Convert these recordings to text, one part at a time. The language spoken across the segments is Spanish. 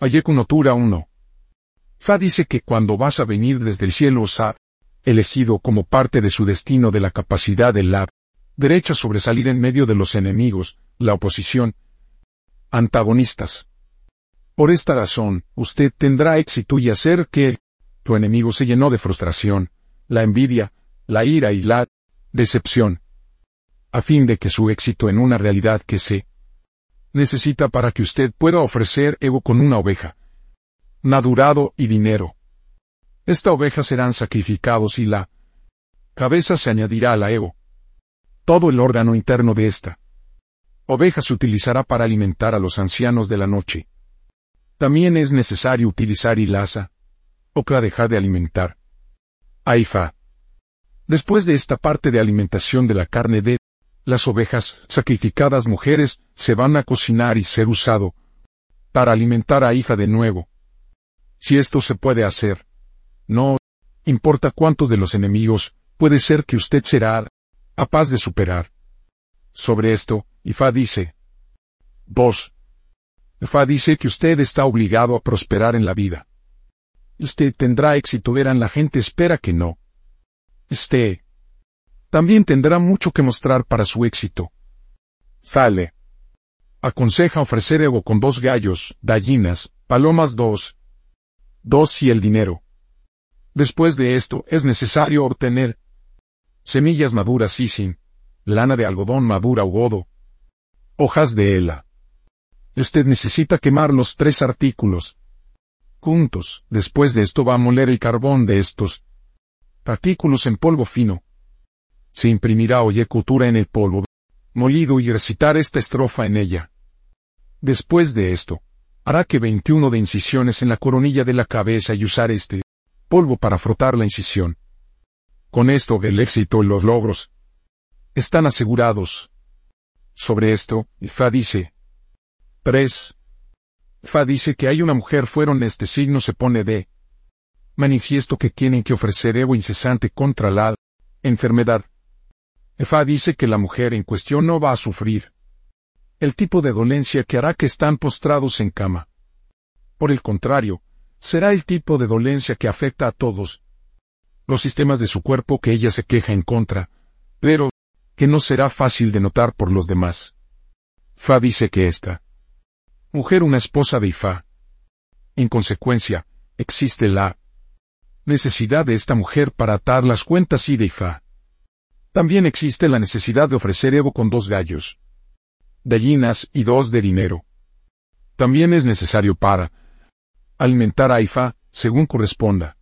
Ayeku Notura 1. Fa dice que cuando vas a venir desde el cielo os ha elegido como parte de su destino de la capacidad del lab, derecha sobresalir en medio de los enemigos, la oposición, antagonistas. Por esta razón, usted tendrá éxito y hacer que tu enemigo se llenó de frustración, la envidia, la ira y la decepción, a fin de que su éxito en una realidad que se necesita para que usted pueda ofrecer ego con una oveja, madurado y dinero. Esta oveja serán sacrificados y la cabeza se añadirá a la ego. Todo el órgano interno de esta oveja se utilizará para alimentar a los ancianos de la noche. También es necesario utilizar ilaza, ocra dejar de alimentar. Aifa. Después de esta parte de alimentación de la carne de las ovejas sacrificadas mujeres se van a cocinar y ser usado para alimentar a hija de nuevo. Si esto se puede hacer, no importa cuántos de los enemigos, puede ser que usted será capaz de superar. Sobre esto, Ifa dice, 2. Ifa dice que usted está obligado a prosperar en la vida. Usted tendrá éxito, verán la gente espera que no. Este, también tendrá mucho que mostrar para su éxito. Fale. Aconseja ofrecer ego con dos gallos, gallinas, palomas dos. Dos y el dinero. Después de esto, es necesario obtener semillas maduras y sin lana de algodón madura o godo, hojas de hela. Usted necesita quemar los tres artículos. Juntos, después de esto va a moler el carbón de estos artículos en polvo fino se imprimirá cultura en el polvo molido y recitar esta estrofa en ella. Después de esto, hará que 21 de incisiones en la coronilla de la cabeza y usar este polvo para frotar la incisión. Con esto el éxito y los logros están asegurados. Sobre esto, Fa dice 3. Fa dice que hay una mujer fueron este signo se pone de manifiesto que tienen que ofrecer evo incesante contra la enfermedad Efa dice que la mujer en cuestión no va a sufrir el tipo de dolencia que hará que están postrados en cama. Por el contrario, será el tipo de dolencia que afecta a todos los sistemas de su cuerpo que ella se queja en contra, pero que no será fácil de notar por los demás. Fa dice que esta mujer una esposa de Ifa. En consecuencia, existe la necesidad de esta mujer para atar las cuentas y de Ifa. También existe la necesidad de ofrecer Evo con dos gallos, gallinas y dos de dinero. También es necesario para alimentar a Ifa, según corresponda.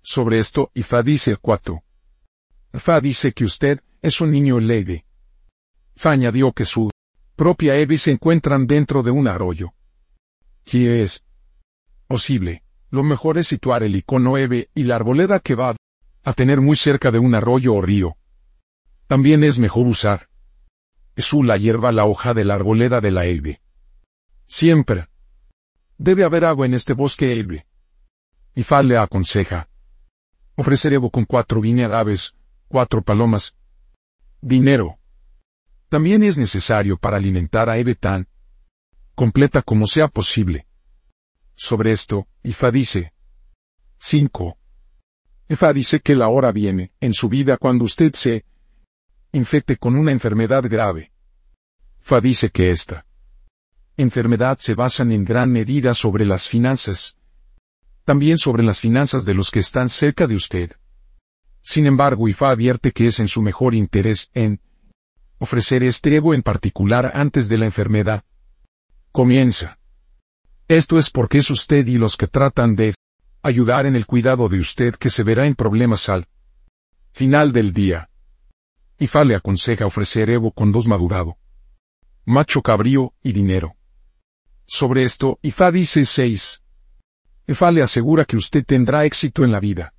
Sobre esto, Ifa dice 4. Ifa dice que usted es un niño leve. Fa añadió que su propia Evi se encuentran dentro de un arroyo. ¿Qué es posible? Lo mejor es situar el icono Eve y la arboleda que va a tener muy cerca de un arroyo o río. También es mejor usar. Esú la hierba la hoja de la arboleda de la elbe. Siempre. Debe haber agua en este bosque elbe. Y Fal le aconseja. Ofrecer Evo con cuatro aves, cuatro palomas. Dinero. También es necesario para alimentar a Eve tan completa como sea posible. Sobre esto, Ifa dice. 5. Ifa dice que la hora viene, en su vida cuando usted se infecte con una enfermedad grave. Fa dice que esta enfermedad se basa en gran medida sobre las finanzas, también sobre las finanzas de los que están cerca de usted. Sin embargo, IFA advierte que es en su mejor interés en ofrecer este Evo en particular antes de la enfermedad. Comienza. Esto es porque es usted y los que tratan de ayudar en el cuidado de usted que se verá en problemas al final del día. Ifa le aconseja ofrecer Evo con dos madurado. Macho cabrío y dinero. Sobre esto, Ifa dice 6. Ifa le asegura que usted tendrá éxito en la vida.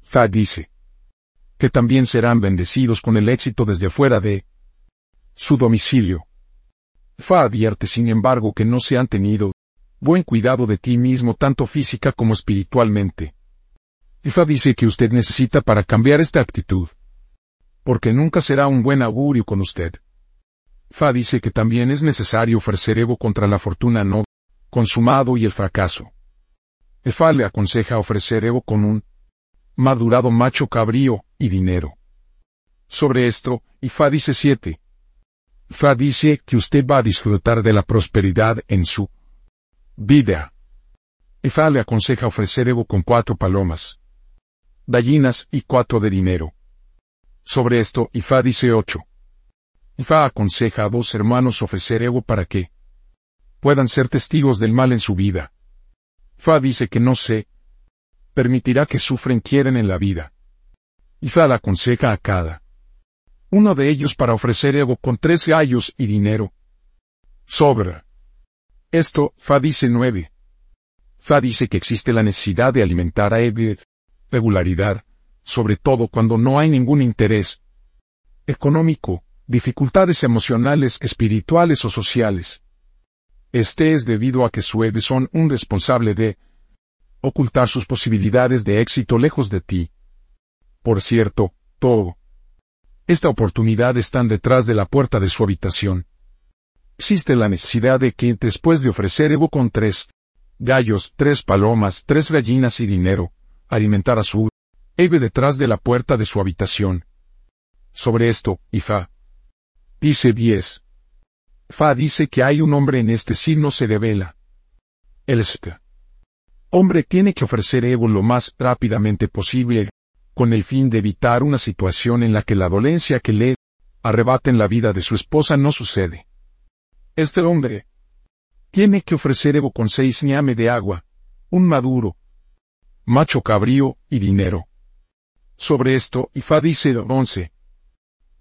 Fa dice que también serán bendecidos con el éxito desde afuera de su domicilio. Fa advierte sin embargo que no se han tenido buen cuidado de ti mismo tanto física como espiritualmente. Ifa dice que usted necesita para cambiar esta actitud porque nunca será un buen augurio con usted. Fa dice que también es necesario ofrecer Evo contra la fortuna no consumado y el fracaso. Efa le aconseja ofrecer Evo con un madurado macho cabrío y dinero. Sobre esto, Ifa dice 7. Fa dice que usted va a disfrutar de la prosperidad en su vida. Ifa le aconseja ofrecer Evo con cuatro palomas, gallinas y cuatro de dinero. Sobre esto, Ifa dice 8. Ifa aconseja a dos hermanos ofrecer Evo para que puedan ser testigos del mal en su vida. Fa dice que no se permitirá que sufren quieren en la vida. Ifa le aconseja a cada uno de ellos para ofrecer Evo con tres gallos y dinero. Sobra. Esto, Fa dice 9. Fa dice que existe la necesidad de alimentar a Evo regularidad, sobre todo cuando no hay ningún interés económico, dificultades emocionales, espirituales o sociales. Este es debido a que su son un responsable de ocultar sus posibilidades de éxito lejos de ti. Por cierto, todo esta oportunidad están detrás de la puerta de su habitación. Existe la necesidad de que, después de ofrecer Evo con tres gallos, tres palomas, tres gallinas y dinero, alimentar a su Eve detrás de la puerta de su habitación. Sobre esto, Ifa. Dice 10. Fa dice que hay un hombre en este signo se devela. El hombre tiene que ofrecer Evo lo más rápidamente posible con el fin de evitar una situación en la que la dolencia que le arrebaten la vida de su esposa no sucede. Este hombre tiene que ofrecer Evo con seis ñame de agua, un maduro, macho cabrío y dinero. Sobre esto, Ifa dice 11.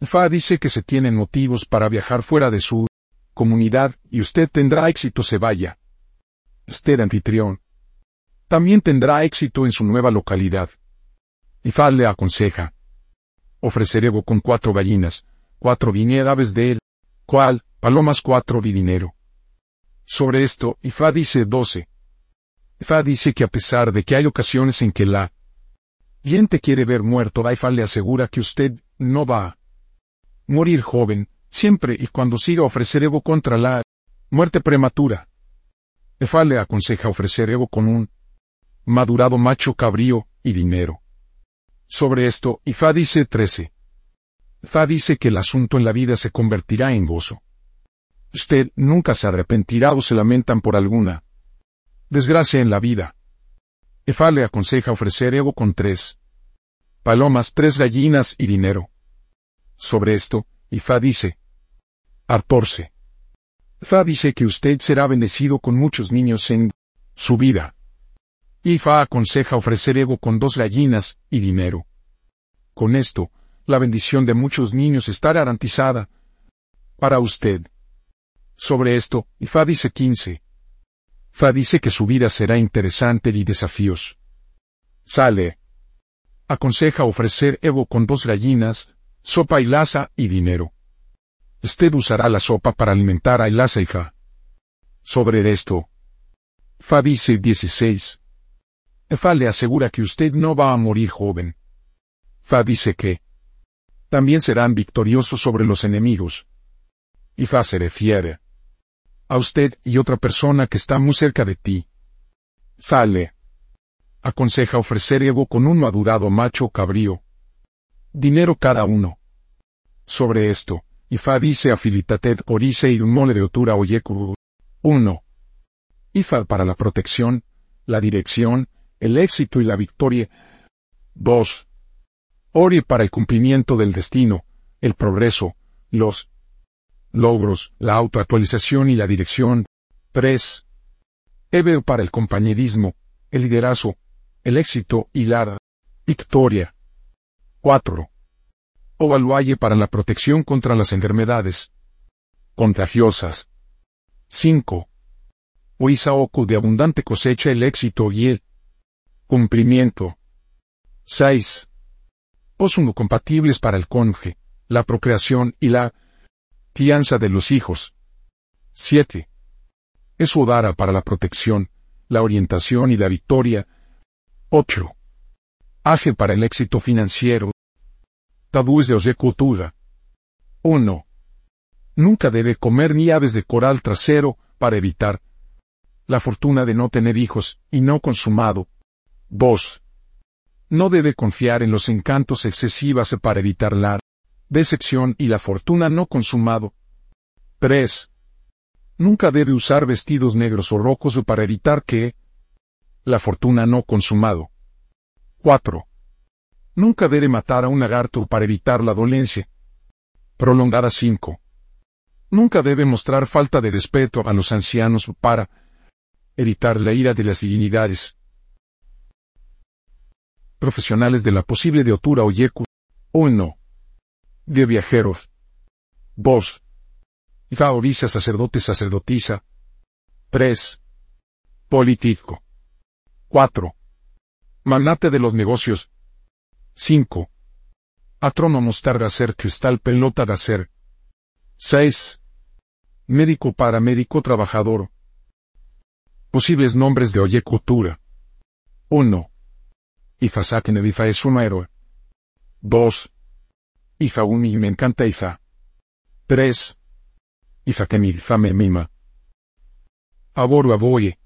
Ifa dice que se tienen motivos para viajar fuera de su comunidad y usted tendrá éxito se vaya. Usted anfitrión. También tendrá éxito en su nueva localidad. Ifal le aconseja. Ofrecer Evo con cuatro gallinas, cuatro aves de él, cual, palomas cuatro y dinero. Sobre esto, Ifa dice 12. Ifa dice que a pesar de que hay ocasiones en que la gente quiere ver muerto, Ifa le asegura que usted no va a morir joven, siempre y cuando siga ofrecer Evo contra la muerte prematura. Ifa le aconseja ofrecer Evo con un madurado macho cabrío y dinero. Sobre esto, Ifa dice 13. Fa dice que el asunto en la vida se convertirá en gozo. Usted nunca se arrepentirá o se lamentan por alguna desgracia en la vida. Ifa le aconseja ofrecer Evo con tres palomas, tres gallinas y dinero. Sobre esto, Ifa dice, Artorce. Fa dice que usted será bendecido con muchos niños en su vida. Ifa aconseja ofrecer Evo con dos gallinas y dinero. Con esto, la bendición de muchos niños está garantizada para usted. Sobre esto, Ifa dice 15. Fa dice que su vida será interesante y desafíos. Sale. Aconseja ofrecer Evo con dos gallinas, sopa y laza y dinero. Usted usará la sopa para alimentar a y Fa. Sobre esto. Fa dice 16. Fa le asegura que usted no va a morir joven. Fa dice que también serán victoriosos sobre los enemigos. Y Fa se refiere a usted y otra persona que está muy cerca de ti. Fa le aconseja ofrecer Evo con un madurado macho cabrío. Dinero cada uno. Sobre esto, Ifa dice a Filitated Orice y un mole de Otura Oyekuru. 1. Ifa para la protección, la dirección, el éxito y la victoria. 2. Ori para el cumplimiento del destino, el progreso, los logros, la autoactualización y la dirección. 3. Eber para el compañerismo, el liderazgo, el éxito y la victoria. 4. Ovaluaye para la protección contra las enfermedades contagiosas. 5. Oisaoku de abundante cosecha el éxito y el Cumplimiento. 6. Osuno compatibles para el conje, la procreación y la crianza de los hijos. 7. Es Udara para la protección, la orientación y la victoria. 8. Aje para el éxito financiero. Tabúes de cultura. 1. Nunca debe comer ni aves de coral trasero, para evitar La fortuna de no tener hijos, y no consumado. 2. No debe confiar en los encantos excesivas para evitar la decepción y la fortuna no consumado. 3. Nunca debe usar vestidos negros o rojos para evitar que la fortuna no consumado. 4. Nunca debe matar a un lagarto para evitar la dolencia. Prolongada 5. Nunca debe mostrar falta de respeto a los ancianos para evitar la ira de las divinidades. Profesionales de la posible de Otura o Yeku. 1. De viajeros. 2. Faoriza sacerdote sacerdotisa. 3. Político. 4. Magnate de los negocios. 5. Atrónomo star ser cristal pelota ser. 6. Médico paramédico trabajador. Posibles nombres de Oye Cultura. 1. Ifasake Nevifa es un héroe. 2. Ifa Uni me encanta Ifa. 3. Ifa que mi me mima. Aboru aboye.